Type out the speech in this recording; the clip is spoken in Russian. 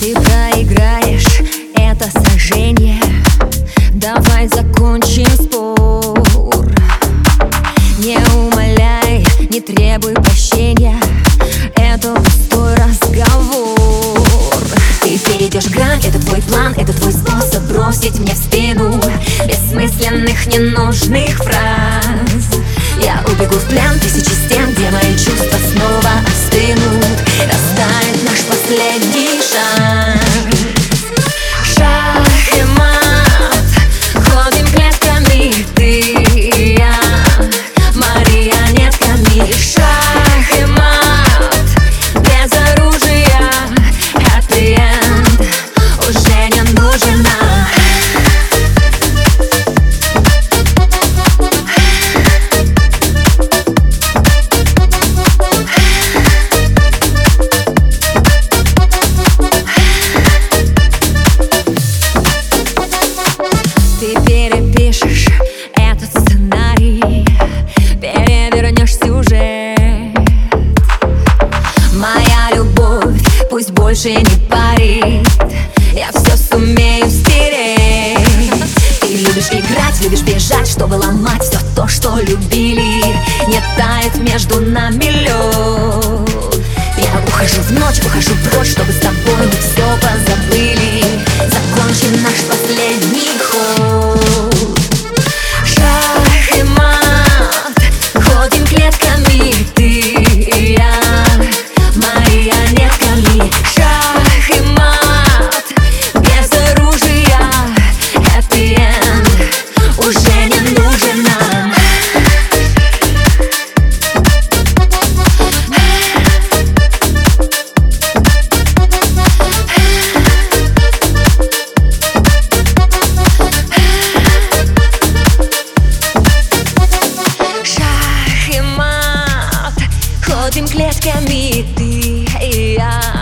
Ты проиграешь это сражение. Давай закончим спор. Не умоляй, не требуй прощения. Это пустой разговор. Ты перейдешь грань, это твой план Это твой способ бросить мне в спину Бессмысленных, ненужных фраз. Я убегу в плен тысячи стен Где мои чувства снова остынут больше не парит. Я все сумею стереть. Ты любишь играть, любишь бежать Чтобы ломать все то, что любили. Не тает между нами лед Всім клеткам і ти, і я